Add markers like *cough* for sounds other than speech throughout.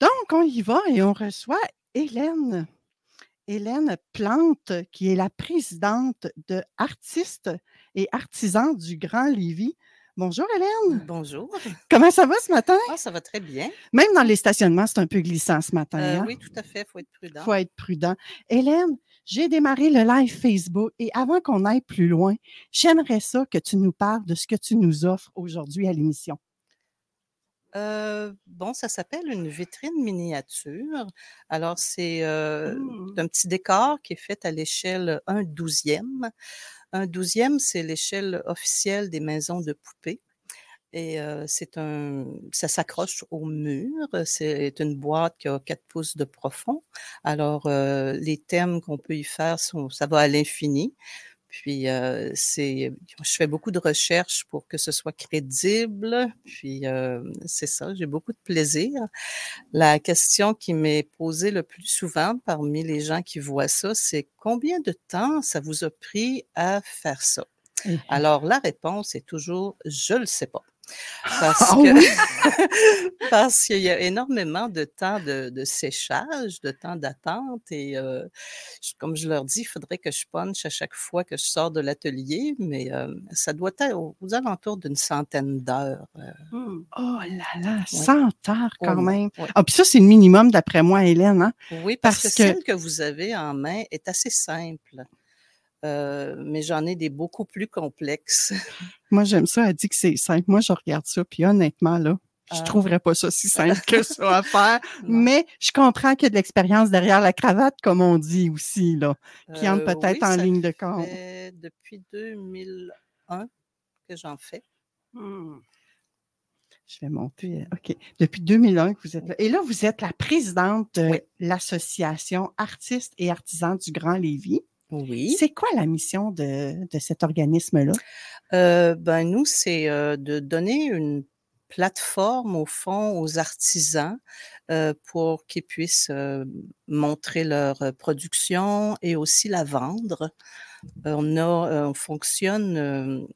Donc, on y va et on reçoit Hélène. Hélène Plante, qui est la présidente de Artistes et Artisans du Grand Lévis. Bonjour Hélène. Bonjour. Comment ça va ce matin? Ah, ça va très bien. Même dans les stationnements, c'est un peu glissant ce matin. Euh, hein? oui, tout à fait. Il faut être prudent. faut être prudent. Hélène, j'ai démarré le live Facebook et avant qu'on aille plus loin, j'aimerais ça que tu nous parles de ce que tu nous offres aujourd'hui à l'émission. Euh, bon, ça s'appelle une vitrine miniature. Alors, c'est euh, Mmh. un petit décor qui est fait à l'échelle 1 douzième. Un douzième, c'est l'échelle officielle des maisons de poupées. Et euh, c'est un, ça s'accroche au mur. C'est une boîte qui a 4 pouces de profond. Alors, les thèmes qu'on peut y faire, sont, ça va à l'infini. Puis, euh, c'est, je fais beaucoup de recherches pour que ce soit crédible. Puis, euh, c'est ça, j'ai beaucoup de plaisir. La question qui m'est posée le plus souvent parmi les gens qui voient ça, c'est combien de temps ça vous a pris à faire ça? Alors, la réponse est toujours je le sais pas. Parce Ah que oui? *laughs* parce qu'il y a énormément de temps de, de séchage, de temps d'attente et euh, je- comme je leur dis, il faudrait que je punch à chaque fois que je sors de l'atelier, mais euh, ça doit être aux, aux alentours d'une centaine d'heures. euh, Mmh. Oh là là, 100 heures quand même. Ouais. Ah, puis ça, c'est le minimum d'après moi, Hélène. Hein? Oui, parce, Parce que, que- celle que vous avez en main est assez simple. Euh, mais j'en ai des beaucoup plus complexes. *laughs* Moi, j'aime ça. Elle dit que c'est simple. Moi, je regarde ça. Puis honnêtement, là, je Ah. trouverais pas ça si *laughs* simple que ça à faire. Mais je comprends qu'il y a de l'expérience derrière la cravate, comme on dit aussi, là, qui entre Euh, peut-être oui, en ligne de compte. depuis 2001 que j'en fais. Hmm. Je vais monter. euh, OK. Depuis 2001 que vous êtes là. Et là, vous êtes la présidente de Oui. l'Association Artistes et Artisans du Grand Lévis. Oui. C'est quoi la mission de, de cet organisme-là? Euh, ben nous, c'est euh, de donner une plateforme au fond aux artisans euh, pour qu'ils puissent euh, montrer leur euh, production et aussi la vendre. On a, euh, on fonctionne,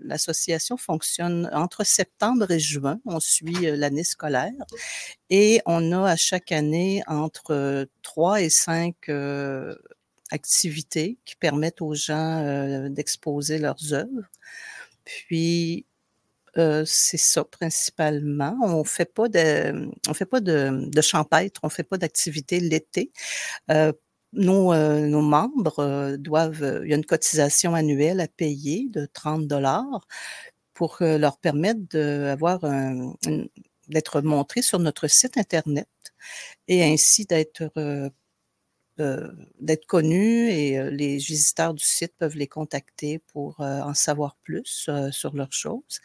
l'association fonctionne entre septembre et juin. On suit l'année scolaire et on a à chaque année entre trois et cinq activités qui permettent aux gens euh, d'exposer leurs œuvres. Puis euh, c'est ça principalement. On fait pas de, on fait pas de, champêtre, on fait pas d'activité l'été. Euh, nos, membres doivent, il y a une cotisation annuelle à payer de 30 dollars pour leur permettre d'avoir d'être montrés sur notre site internet et ainsi d'être d'être connus et euh, les visiteurs du site peuvent les contacter pour euh, en savoir plus euh, sur leurs choses.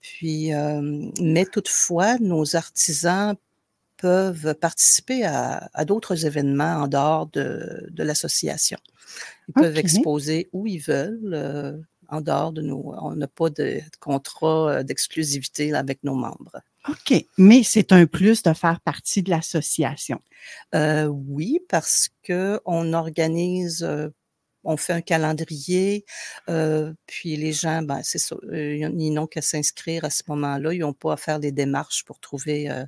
Puis, euh, mais toutefois, nos artisans peuvent participer à, à d'autres événements en dehors de, de l'association. Ils peuvent exposer où ils veulent. En dehors de nous, on n'a pas de contrat euh, d'exclusivité avec nos membres. OK. Mais c'est un plus de faire partie de l'association. Euh, oui, parce que on organise, euh, on fait un calendrier, euh, puis les gens, ben, c'est ça, euh, ils ils n'ont qu'à s'inscrire à ce moment-là. Ils n'ont pas à faire des démarches pour trouver euh,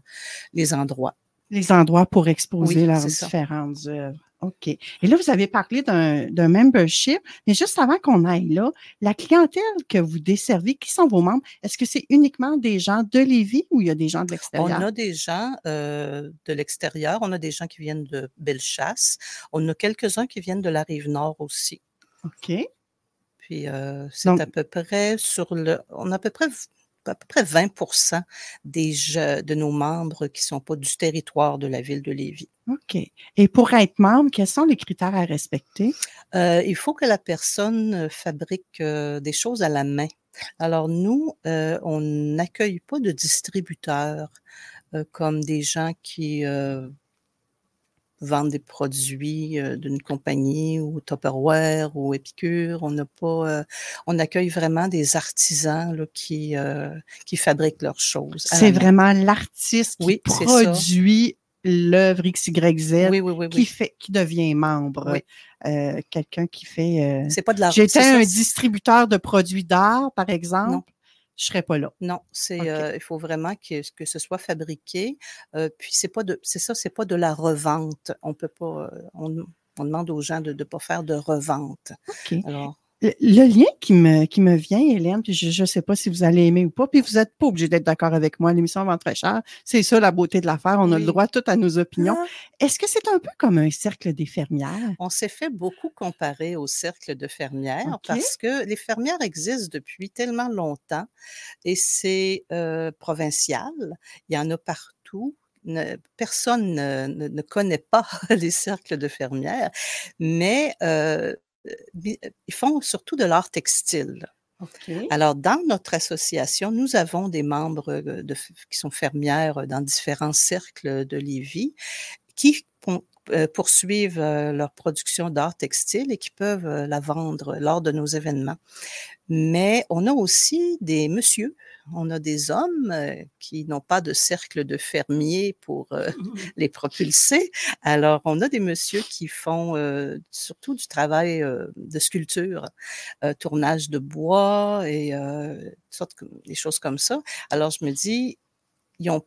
les endroits. Les endroits pour exposer Oui, leurs différentes œuvres. OK. Et là, vous avez parlé d'un membership, mais juste avant qu'on aille là, la clientèle que vous desservez, qui sont vos membres? Est-ce que c'est uniquement des gens de Lévis ou il y a des gens de On l'extérieur? a des gens, heu, de l'extérieur, on a des gens qui viennent de Bellechasse, on a quelques-uns qui viennent de la Rive-Nord aussi. OK. Puis, heu, c'est à peu près sur le on a à peu près à peu près 20 des je de nos membres qui sont pas du territoire de la ville de Lévis. OK. Et pour être membre, quels sont les critères à respecter? Heu, il faut que la personne, heu, fabrique, heu, des choses à la main. Alors nous, on n'accueille pas de distributeurs, comme des gens qui, vendent des produits, heu, d'une compagnie ou Tupperware ou Épicure. On n'a pas, heu on accueille vraiment des artisans là qui, heu, qui fabriquent leurs choses C'est vraiment l'artiste qui Oui, produit l'œuvre XYZ Oui, oui, oui, qui fait qui devient membre. Oui. Heu, quelqu'un qui fait, heu C'est pas de la j'étais ça, un distributeur de produits d'art, par Non. Je serais pas là. Non, c'est, il faut vraiment que que ce soit fabriqué, puis c'est pas de c'est ça, c'est pas de la revente. On peut pas, on on demande aux gens de de pas faire de revente. OK. Alors Le lien qui me qui me vient, Hélène, puis je je sais pas si vous allez aimer ou pas, puis vous êtes pas obligés d'être d'accord avec moi, l'émission vend très cher. C'est ça la beauté de l'affaire, on a le droit tout à nos opinions. Ah! Est-ce que c'est un peu comme un cercle des fermières? On s'est fait beaucoup comparer au cercle de fermières parce que les fermières existent depuis tellement longtemps et c'est, heu, provincial. Il y en a partout. Ne personne ne ne ne connaît pas *laughs* les cercles de fermières, mais, bi ils font surtout de l'art textile. Alors dans notre association, nous avons des membres, heu, de qui sont fermières dans différents cercles de Lévis qui heu, poursuivent, heu, leur production d'art textile et qui peuvent, heu, la vendre lors de nos événements. Mais on a aussi des messieurs, on a des hommes, qui n'ont pas de cercle de fermiers pour, heu, *laughs* les propulser. Alors on a des messieurs qui font, surtout du travail, de sculpture, tournage de bois et sortes des choses comme ça. Alors je me dis: «Ils ont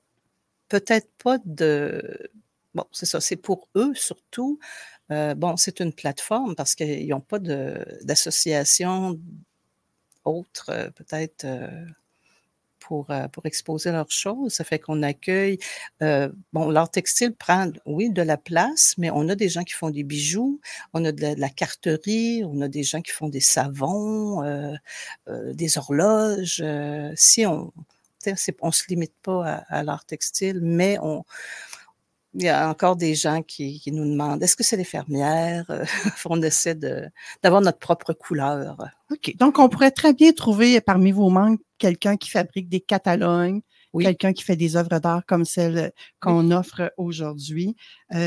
peut-être pas de» bon, c'est ça, c'est pour eux surtout, heu, bon, c'est une plateforme parce qu'ils ont pas d'association autre, heu, peut-être, heu, pour, pour exposer leurs choses. Ça fait qu'on accueille, bon, l'art textile prend, oui, de la place, mais on a des gens qui font des bijoux, on a de la carterie, on a des gens qui font des savons, des horloges, si on on se limite pas à l'art textile, mais on il y a encore des gens qui qui nous demandent: «Est-ce que c'est des fermières?» Heu, *laughs* on essaie de d'avoir notre propre couleur. OK. Donc on pourrait très bien trouver parmi vos membres quelqu'un qui fabrique des catalogues, Oui. quelqu'un qui fait des œuvres d'art comme Oui. qu'on offre aujourd'hui,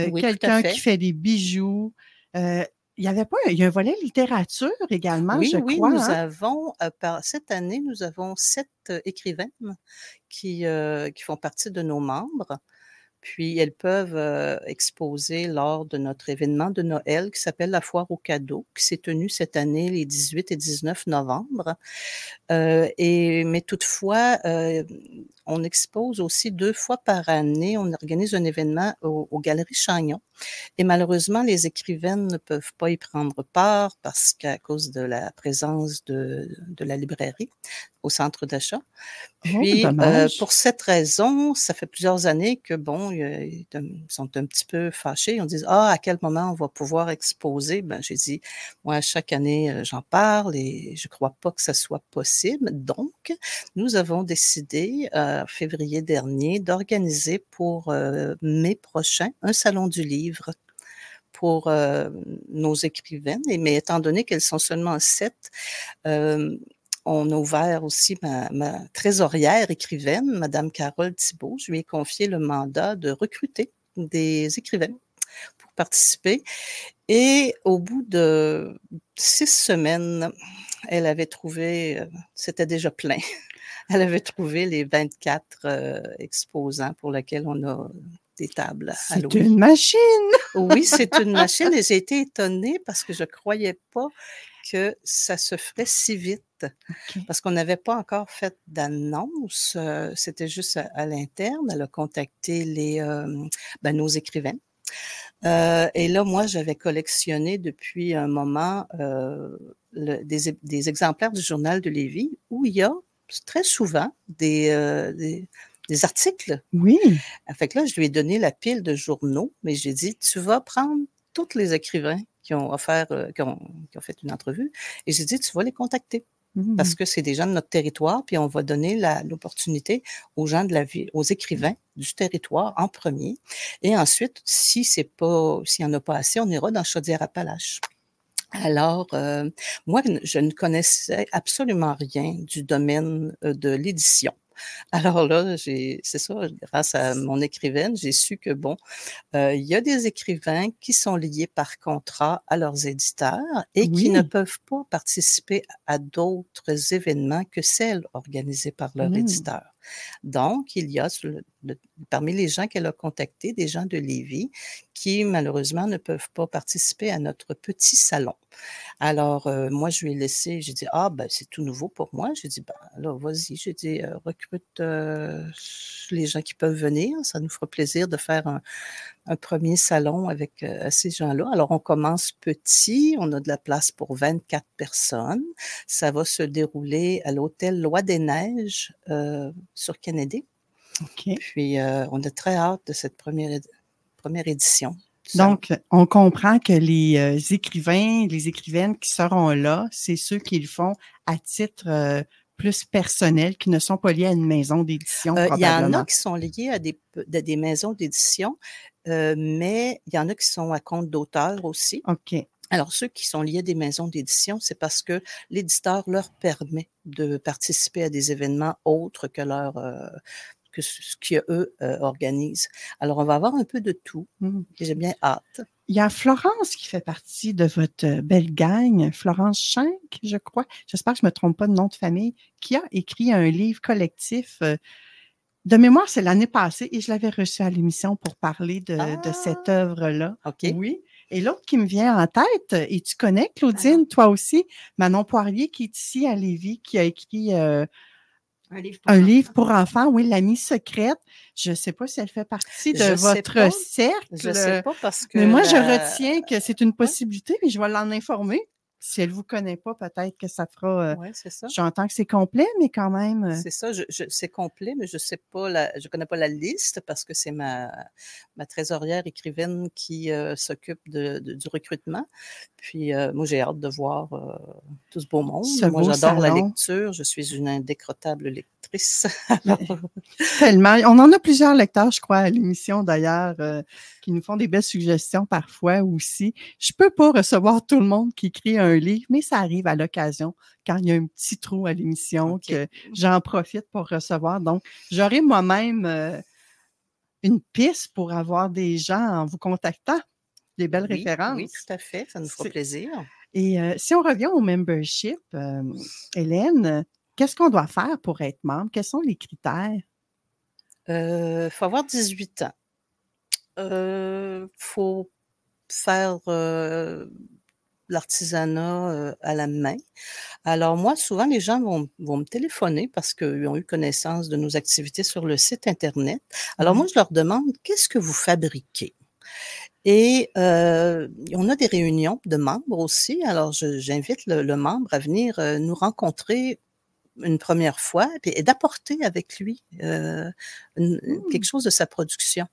Oui, à quelqu'un qui fait des bijoux. Heu, il y avait pas il y a un volet littérature également, Oui, je oui, crois, nous hein? avons, par cette année, nous avons 7 écrivaines qui, heu, qui font partie de nos membres. Puis elles peuvent, heu, exposer lors de notre événement de Noël qui s'appelle la foire aux cadeaux, qui s'est tenue cette année les 18 et 19 novembre. Heu et mais toutefois, hem, on expose aussi 2 fois par année, on organise un événement aux aux Galeries Chagnon et malheureusement, les écrivaines ne peuvent pas y prendre part parce qu'à cause de la présence de de la librairie au centre d'achat. Oh, Puis, dommage. pour cette raison, ça fait plusieurs années que bon, ils sont un petit peu fâchés. On dit: «Ah, à quel moment on va pouvoir exposer?» Ben, j'ai dit: «Moi, chaque année, heu, j'en parle et je crois pas que ça soit possible». Donc, nous avons décidé, heu, en février dernier, d'organiser pour, heu, mai prochain, un salon du livre pour, heu, nos écrivaines mais étant donné qu'elles sont seulement 7, hem, on a ouvert aussi ma trésorière écrivaine, madame Carole Thibault. Je lui ai confié le mandat de recruter des écrivaines pour participer et au bout de 6 semaines, elle avait trouvé, heu, c'était déjà plein. *laughs* Elle avait trouvé les 24, heu, exposants pour lesquels on a des tables C'est une machine! *laughs* Oui, c'est une machine et j'ai été étonnée parce que je croyais pas que ça se ferait si vite parce qu'on n'avait pas encore fait d'annonce. C'était juste à, l'interne. Elle a contacté les, ben, nos écrivains. et là, moi, j'avais collectionné depuis un moment des, exemplaires du journal de Lévis où il y a très souvent des, des articles. Oui. Fait que là, je lui ai donné la pile de journaux, mais j'ai dit, tu vas prendre tous les écrivains qui ont offert, euh, qui, ont, fait une entrevue, et j'ai dit, tu vas les contacter. Parce mmh. que c'est des gens de notre territoire, puis on va donner l'opportunité aux gens de la vie, aux écrivains du territoire en premier. Et ensuite, si c'est pas, s'il n'y en a pas assez, on ira dans Chaudière-Appalaches. Alors, euh, moi, je ne connaissais absolument rien du domaine euh, de l'édition. Alors là, c'est ça, grâce à mon écrivaine, j'ai su que, bon, euh, il y a des écrivains qui sont liés par contrat à leurs éditeurs et qui ne peuvent pas participer à d'autres événements que celles organisées par leur mmh. éditeur. Donc, il y a parmi les gens qu'elle a contactés, des gens de Lévis qui, malheureusement, ne peuvent pas participer à notre petit salon. Alors, euh, moi, je lui ai laissé, j'ai dit, ah, ben, c'est tout nouveau pour moi. J'ai dit, ben, là, vas-y, j'ai dit, euh, recrute euh, les gens qui peuvent venir. Ça nous fera plaisir de faire un, premier salon avec ces gens-là. Alors, on commence petit, on a de la place pour 24 personnes. Ça va se dérouler à l'hôtel Loi des Neiges sur Kennedy. Puis, on a très hâte de cette première, première édition. Donc, on comprend que les euh, écrivains, les écrivaines qui seront là, c'est ceux qui le font à titre euh, plus personnel, qui ne sont pas liés à une maison d'édition. Euh, il y en a qui sont liés à des, des maisons d'édition, mais il y en a qui sont à compte d'auteur aussi. OK. Alors, ceux qui sont liés à des maisons d'édition, c'est parce que l'éditeur leur permet de participer à des événements autres que leur, que ce qu'eux euh, organisent. Alors, on va avoir un peu de tout. Mmh. J'ai bien hâte. Il y a Florence qui fait partie de votre euh, belle gang, Florence Schenck, je crois. J'espère que je ne me trompe pas de nom de famille, qui a écrit un livre collectif. Euh, de mémoire, c'est l'année passée et je l'avais reçu à l'émission pour parler de, cette ah! œuvre-là. OK. Oui. Et l'autre qui me vient en tête, et tu connais, Claudine, toi aussi, Manon Poirier, qui est ici à Lévis, qui a écrit un livre pour, enfants. oui, l'amie secrète. Je ne sais pas si elle fait partie de votre cercle. Je ne sais pas parce que. Mais moi, je retiens que c'est une possibilité, mais je vais l'en informer si elle ne vous connaît pas, peut-être que ça fera. oui, c'est ça. J'entends que c'est complet, mais quand même. Euh c'est ça, c'est complet, mais je sais pas, la, je connais pas la liste parce que c'est ma, ma trésorière écrivaine qui euh, s'occupe de, du recrutement. Puis euh, moi, j'ai hâte de voir tout ce beau monde. moi, j'adore la lecture. Je suis une indécrottable lectrice. *laughs* *laughs* Tellement. On en a plusieurs lecteurs, je crois, à l'émission d'ailleurs, qui nous font des belles suggestions parfois aussi. Je peux pas recevoir tout le monde qui écrit un livre, mais ça arrive à l'occasion quand il y a un petit trou à l'émission que j'en profite pour recevoir. Donc, j'aurai moi-même euh, une piste pour avoir des gens en vous contactant, des belles références. Oui, tout à fait, ça nous fera plaisir. Et euh, si on revient au membership, euh, Hélène, qu'est-ce qu'on doit faire pour être membre? Quels sont les critères? Il faut avoir 18 ans. Il faut faire l'artisanat à la main. Alors moi, souvent, les gens vont, vont me téléphoner parce qu'ils ont eu connaissance de nos activités sur le site Internet. Alors moi, mmh. je leur demande, qu'est-ce que vous fabriquez? Et on a des réunions de membres aussi. Alors, j'invite le, membre à venir nous rencontrer une première fois et, d'apporter avec lui quelque mmh. chose de sa production.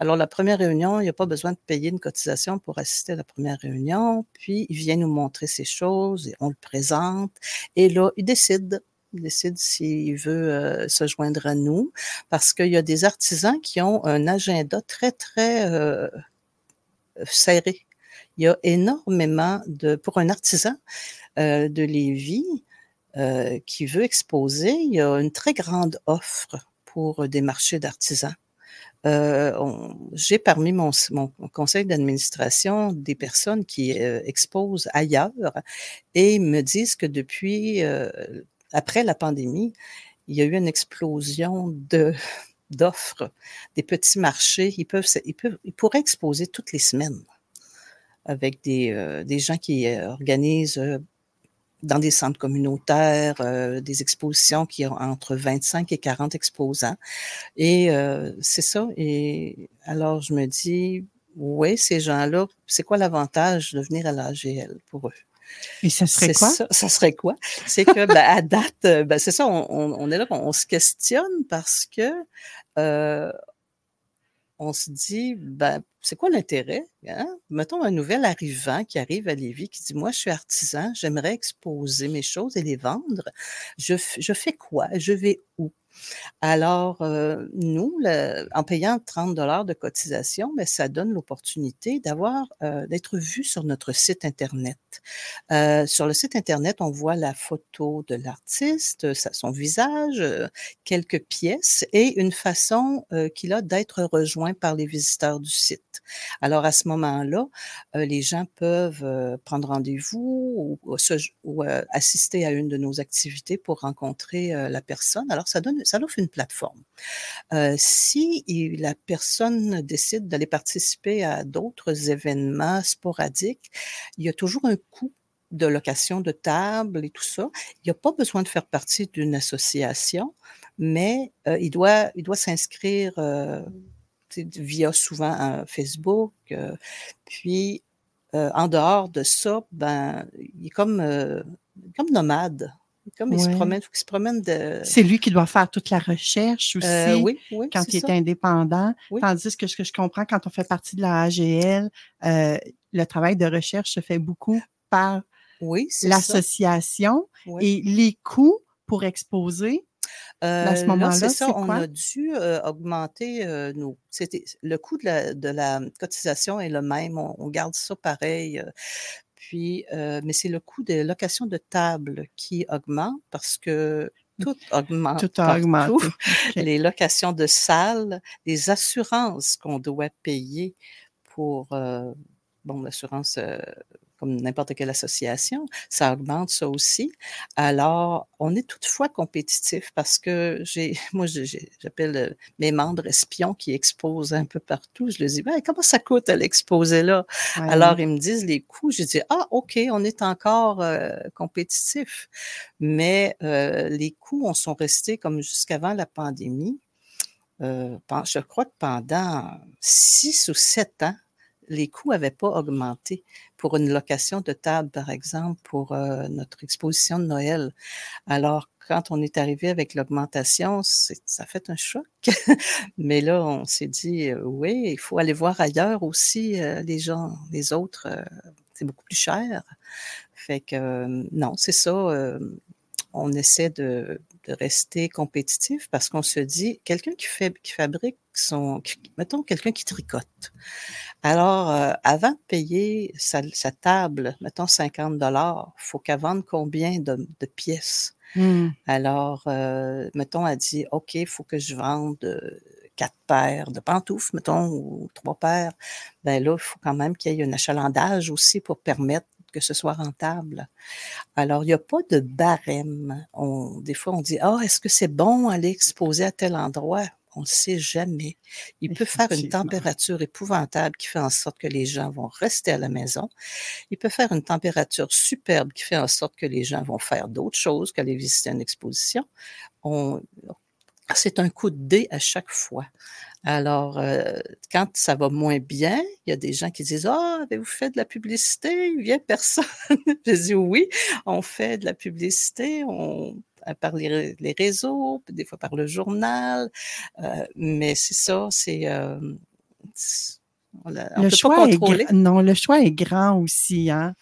Alors, la première réunion, il n'y a pas besoin de payer une cotisation pour assister à la première réunion. Puis, il vient nous montrer ses choses et on le présente. Et là, il décide il décide s'il veut euh, se joindre à nous, parce qu'il y a des artisans qui ont un agenda très, très euh, serré. Il y a énormément de, pour un artisan euh, de Lévis qui veut exposer, il y a une très grande offre pour des marchés d'artisans. Euh, j'ai parmi mon, conseil d'administration des personnes qui euh, exposent ailleurs et me disent que depuis, euh, après la pandémie, il y a eu une explosion *laughs* d'offres, des petits marchés. Ils peuvent, ils peuvent, ils pourraient exposer toutes les semaines avec des, des gens qui organisent dans des centres communautaires, euh, des expositions qui ont entre 25 et 40 exposants. Et euh, c'est ça. Et alors, je me dis, oui, ces gens-là, c'est quoi l'avantage de venir à l'AGL pour eux? Et ça serait quoi? Ça, ça, serait quoi? C'est que, ben, à date, ben, c'est ça, on, on, est là, on, se questionne parce que euh, on se dit, ben, c'est quoi l'intérêt? Hein? Mettons un nouvel arrivant qui arrive à Lévis, qui dit, moi, je suis artisan, j'aimerais exposer mes choses et les vendre. Je, je fais quoi? Je vais où? Alors, euh, nous, en payant 30 dollars de cotisation, mais ben, ça donne l'opportunité d'avoir, euh, d'être vu sur notre site Internet. Euh, sur le site Internet, on voit la photo de l'artiste, son visage, quelques pièces et une façon qu'il a d'être rejoint par les visiteurs du site. Alors, à ce moment-là, les gens peuvent prendre rendez-vous ou, ou assister à une de nos activités pour rencontrer la personne. Alors, ça donne ça offre une plateforme. Euh, si la personne décide d'aller participer à d'autres événements sporadiques, il y a toujours un coût de location de table et tout ça. Il n'y a pas besoin de faire partie d'une association, mais euh, il doit, il doit s'inscrire euh, via souvent Facebook. puis, en dehors de ça, ben, il est comme, comme nomade. Comme il se promène, faut qu'il se promène de. C'est lui qui doit faire toute la recherche aussi. Euh, oui, oui, quand il est indépendant. Tandis que ce que je comprends, quand on fait partie de la AGL, euh, le travail de recherche se fait beaucoup par l'association et les coûts pour exposer. à ce euh, moment-là, c'est On a dû augmenter nos. C'était le coût de la, de la, cotisation est le même. On, on garde ça pareil puis, euh, mais c'est le coût des locations de table qui augmente parce que mmh. tout augmente. Tout a augmenté. *laughs* Les locations de salles, les assurances qu'on doit payer pour, euh, bon, l'assurance euh, comme n'importe quelle association, ça augmente ça aussi. Alors, on est toutefois compétitif parce que j'ai, *laughs* moi, j'appelle euh, mes membres espions qui exposent un peu partout. Je leur dis, ben, comment ça coûte à l'exposer là? Alors, ils me disent les coûts. Je dis, ah, OK, on est encore euh, compétitif. Mais euh, les coûts, on sont restés comme jusqu'avant la pandémie. je crois que pendant six ou sept ans, les coûts n'avaient pas augmenté pour une location de table, par exemple, pour euh, notre exposition de Noël. Alors, quand on est arrivé avec l'augmentation, ça fait un choc. *laughs* Mais là, on s'est dit, euh, oui, il faut aller voir ailleurs aussi euh, les gens, les autres, c'est beaucoup plus cher. Fait que non, c'est ça. on essaie de, de rester compétitif parce qu'on se dit, quelqu'un qui, qui fabrique son, mettons quelqu'un qui tricote. Alors, euh, avant de payer sa, table, mettons 50 dollars, faut qu'elle vende combien de, pièces? Mmh. Alors, euh, mettons, elle dit, OK, il faut que je vende euh, quatre paires de pantoufles, mettons, ou trois paires. Ben là, il faut quand même qu'il y ait un achalandage aussi pour permettre que ce soit rentable. Alors, il n'y a pas de barème. On, des fois, on dit, ah, est-ce que c'est bon aller exposer à tel endroit? On ne sait jamais. Il peut faire une température épouvantable qui fait en sorte que les gens vont rester à la maison. Il peut faire une température superbe qui fait en sorte que les gens vont faire d'autres choses qu'aller visiter une exposition. On, c'est un coup de dé à chaque fois. Alors, euh, quand ça va moins bien, il y a des gens qui disent Ah, avez-vous fait de la publicité? Il vient personne. *laughs* Je dis oui, on fait de la publicité, on, par les, réseaux, des fois par le journal, euh, mais c'est ça, c'est. Euh, on le choix est non, le choix est grand aussi hein,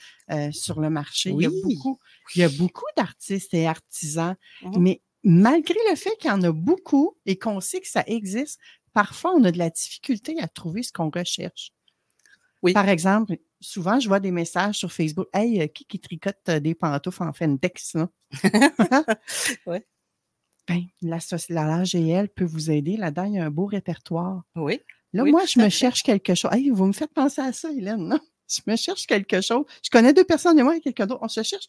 sur le marché. Il y a beaucoup, il y a beaucoup d'artistes et artisans, mmh. mais malgré le fait qu'il y en a beaucoup et qu'on sait que ça existe, parfois on a de la difficulté à trouver ce qu'on recherche. Oui. Par exemple, souvent je vois des messages sur Facebook Hey, euh, qui, qui tricote euh, des pantoufles en Fendex? Là? *laughs* oui. Ben, la, la LGL peut vous aider. Là-dedans, il y a un beau répertoire. Oui. Là, moi, je me cherche quelque chose. Hey, vous me faites penser à ça, Hélène. Je me cherche quelque chose. Je connais deux personnes et moi et quelqu'un d'autre. On se cherche.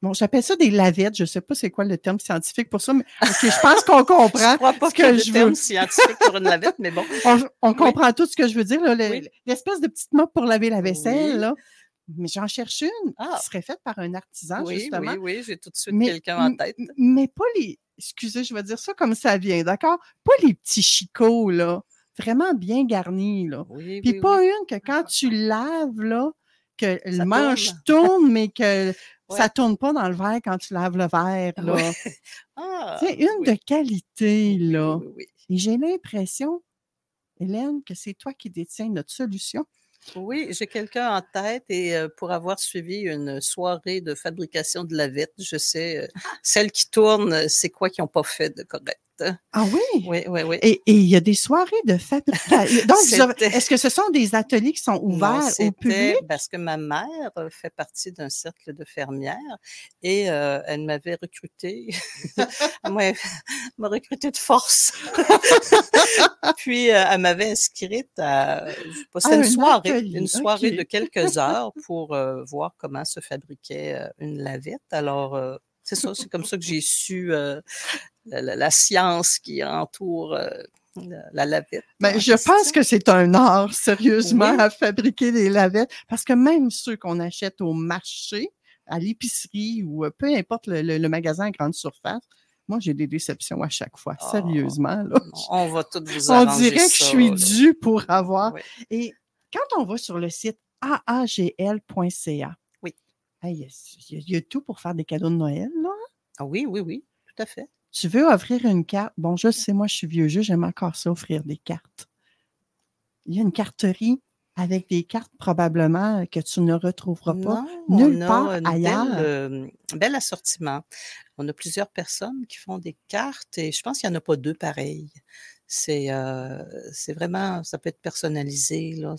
Bon, j'appelle ça des lavettes. Je ne sais pas c'est quoi le terme scientifique pour ça, mais je pense qu'on *laughs* comprend. je crois pas ce que, je terme scientifique pour une lavette, mais bon. *laughs* On, comprend tout ce que je veux dire. L'espèce de petite mop pour laver la vaisselle. Là. mais j'en cherche une Ah! qui serait faite par un artisan, Oui, justement. oui, oui, j'ai tout de suite Mais quelqu'un en tête. mais pas les excusez, je vais dire ça comme ça vient, d'accord? Pas les petits chicots, là, vraiment bien garnis, là. Oui, Puis oui, pas oui. une que quand tu laves, là, que le manche tourne, mais que Ouais. ça tourne pas dans le verre quand tu laves le verre, là. Ouais. *laughs* Ah! Une oui. de qualité, là. oui, oui, oui. Et j'ai l'impression, Hélène, que c'est toi qui détiens notre solution. Oui, j'ai quelqu'un en tête et heu, pour avoir suivi une soirée de fabrication de lavettes, je sais, heu, celles qui tournent, c'est quoi qu'ils ont pas fait de correct. Ah oui? Oui, oui, oui. Et il y a des soirées de fabrication. *laughs* Donc, est-ce que ce sont des ateliers qui sont Non, ouverts au c'était public? parce que ma mère, heu, fait partie d'un cercle de fermières et heu, elle m'avait recrutée. *laughs* Elle m'a recrutée de force. *laughs* Puis, heu, elle m'avait inscrite à je sais pas, une un soirée, atelier, une soirée de quelques heures pour, voir comment se fabriquait, une lavette. Alors, c'est ça, c'est comme ça que j'ai su, la la la science qui entoure, heu, la la lavette en je pense que c'est un art, sérieusement, Oui. à fabriquer des lavettes, parce que même ceux qu'on achète au marché, à l'épicerie ou, heu, peu importe le le le magasin à grande surface, moi, j'ai des déceptions à chaque fois, Ah! sérieusement, là. On va tout vous On dirait que je suis là. due pour avoir Oui. et quand on va sur le site aagl.ca, Oui. y il y a tout pour faire des cadeaux de Noël, là? Ah oui, oui, oui, tout à fait. Tu veux offrir une carte? Bon, je sais, moi, je suis vieux jeu, j'aime encore ça, offrir des cartes. Il y a une carterie avec des cartes probablement que tu ne retrouveras pas Non, nulle on part a une ailleurs. belle, hem, bel assortiment. On a plusieurs personnes qui font des cartes et je pense qu'il y en a pas 2 pareilles. C'est, c'est vraiment ça peut être personnalisé, là,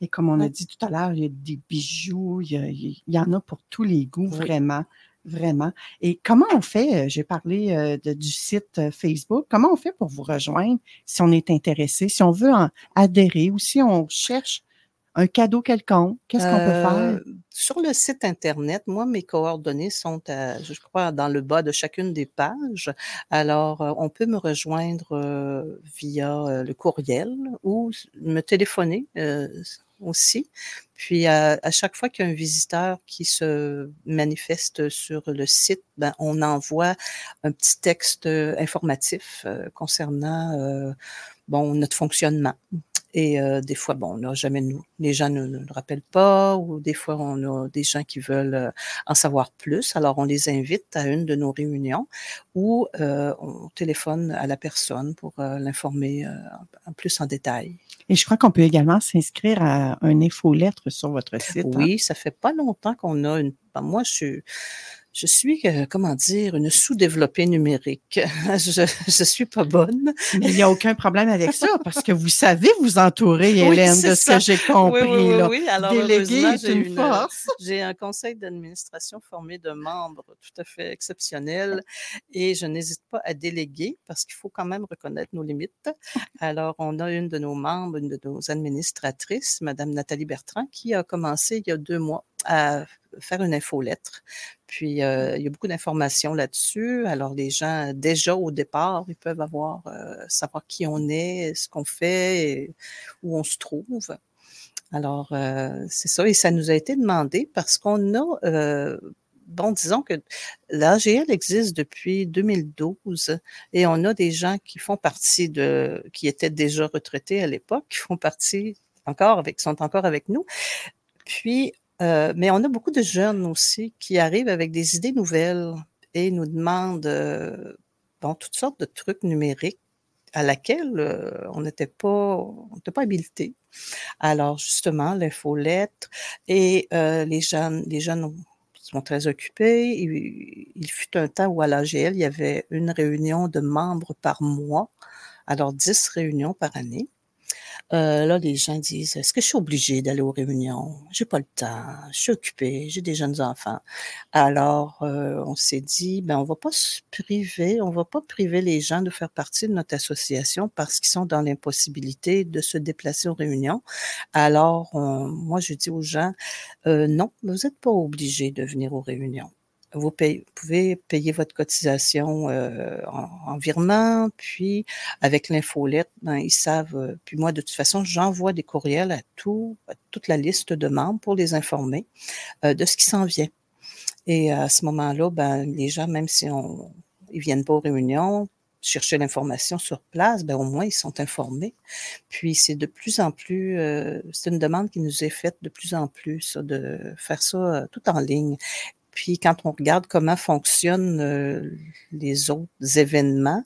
Et comme on a dit tout à l'heure, il y a des bijoux, il y a il y en a pour tous les goûts, Oui. vraiment, vraiment. Et comment on fait, heu, j'ai parlé, heu, de du site, heu, Facebook, comment on fait pour vous rejoindre si on est intéressé, si on veut en adhérer ou si on cherche un cadeau quelconque? Qu'est-ce qu'on peut faire? Sur le site internet, moi, mes coordonnées sont à je crois dans le bas de chacune des pages. Alors, on peut me rejoindre, via, le courriel ou me téléphoner, aussi. Puis à chaque fois qu'il y a un visiteur qui se manifeste sur le site, ben, on envoie un petit texte, heu, informatif, heu, concernant, heu, bon, notre fonctionnement. Et heu, des fois, bon, on n'a jamais nous les gens ne ne le rappellent pas ou des fois, on a des gens qui veulent, heu, en savoir plus. Alors, on les invite à une de nos réunions où, heu, on téléphone à la personne pour, l'informer, en plus en détail. Et je crois qu'on peut également s'inscrire à un infolettre sur votre site, hein? Oui, ça fait pas longtemps qu'on a une ben, moi, je suis je suis, heu, comment dire? Une sous-développée numérique. *laughs* Je je suis pas bonne. Mais il y a aucun problème avec ça parce que vous savez vous entourer, *laughs* Hélène, de ce ça. que j'ai compris, oui, oui, là. oui. Alors Déléguer est j'ai une une, force. j'ai un conseil d'administration formé de membres tout à fait exceptionnels et je n'hésite pas à déléguer parce qu'il faut quand même reconnaître nos limites. Alors, on a une de nos membres, une de nos administratrices, madame Nathalie Bertrand, qui a commencé il y a 2 mois à faire une infolettre. Puis, heu, il y a beaucoup d'informations là-dessus. Alors les gens, déjà au départ, ils peuvent avoir, heu, savoir qui on est, ce qu'on fait et où on se trouve. Alors, heu, c'est ça et ça nous a été demandé parce qu'on a, bon, disons que l'AGL existe depuis 2012 et on a des gens qui font partie de qui étaient déjà retraités à l'époque, qui font partie encore avec sont encore avec nous. Puis, heu, mais on a beaucoup de jeunes aussi qui arrivent avec des idées nouvelles et nous demandent, heu, bon, toutes sortes de trucs numériques à laquelle, heu, on n'était pas on pas habilités. Alors justement, l'infolettre et heu, les jeunes les jeunes ont sont très occupés. Il il fut un temps où à l'AGL, il y avait une réunion de membres par mois, alors 10 réunions par année. Heu, là, les gens disent: «Est-ce que je suis obligé d'aller aux réunions? J'ai pas le temps, je suis occupé, j'ai des jeunes enfants». Alors, heu, on s'est dit: «Ben, on va pas se priver, on va pas priver les gens de faire partie de notre association parce qu'ils sont dans l'impossibilité de se déplacer aux réunions». Alors, moi, je dis aux gens: «Heu, non, vous êtes pas obligés de venir aux réunions. Vous pouvez payer votre cotisation euh, en, virement, puis avec l'infolette, ben, ils savent. Euh, puis moi, de toute façon, j'envoie des courriels à, tout, toute la liste de membres pour les informer euh, de ce qui s'en vient. Et à ce moment-là, ben, les gens, même si on, ils viennent pas aux réunions, chercher l'information sur place, ben au moins ils sont informés. Puis c'est de plus en plus, c'est une demande qui nous est faite de plus en plus de faire ça tout en ligne. Puis quand on regarde comment fonctionnent euh, les autres événements,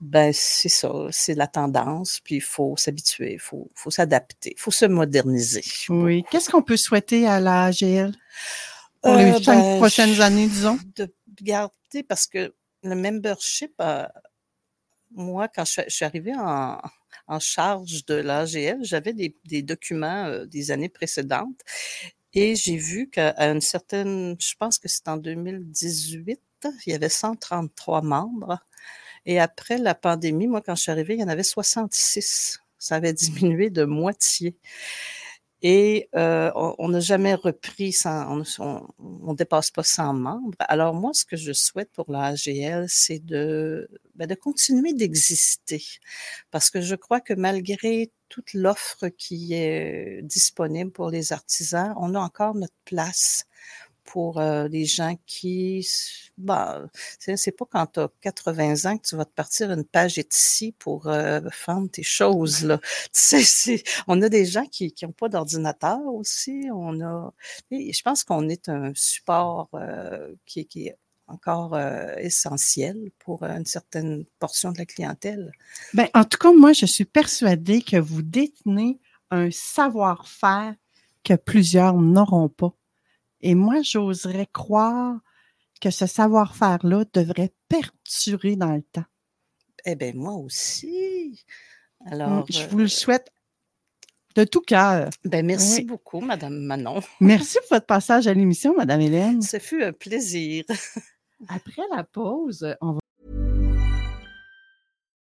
ben c'est ça, c'est la tendance, puis il faut s'habituer, il faut, faut s'adapter, il faut se moderniser. Oui. Qu'est-ce qu'on peut souhaiter à la AGL pour les euh, cinq ben, prochaines années, disons? De garder, parce que le membership, moi, quand je, suis arrivée en, charge de l'AGL, j'avais des, documents euh, des années précédentes et j'ai vu qu'à une certaine, je pense que c'est en 2018, il y avait 133 membres. Et après la pandémie, moi, quand je suis arrivée, il y en avait 66. Ça avait diminué de moitié. Et euh, on n'a jamais repris, sans, on ne dépasse pas 100 membres. Alors moi, ce que je souhaite pour l'AGL, c'est de, ben, de continuer d'exister. Parce que je crois que malgré toute l'offre qui est disponible pour les artisans, on a encore notre place pour euh, les gens qui, bah, c'est pas quand tu as 80 ans que tu vas te partir une page ici pour euh, vendre tes choses. Là. Tu sais, *laughs* on a des gens qui n'ont pas d'ordinateur aussi. On a, je pense qu'on est un support euh, qui, qui, est encore euh, essentiel pour une certaine portion de la clientèle. Ben, en tout cas, moi, je suis persuadée que vous détenez un savoir-faire que plusieurs n'auront pas. Et moi, j'oserais croire que ce savoir-faire-là devrait perdurer dans le temps. Eh bien, moi aussi. Alors, je vous le euh, souhaite de tout cœur. Ben, merci beaucoup, Madame Manon. *laughs* merci pour votre passage à l'émission, Madame Hélène. Ce fut un plaisir. Après la pause, on va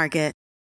Market.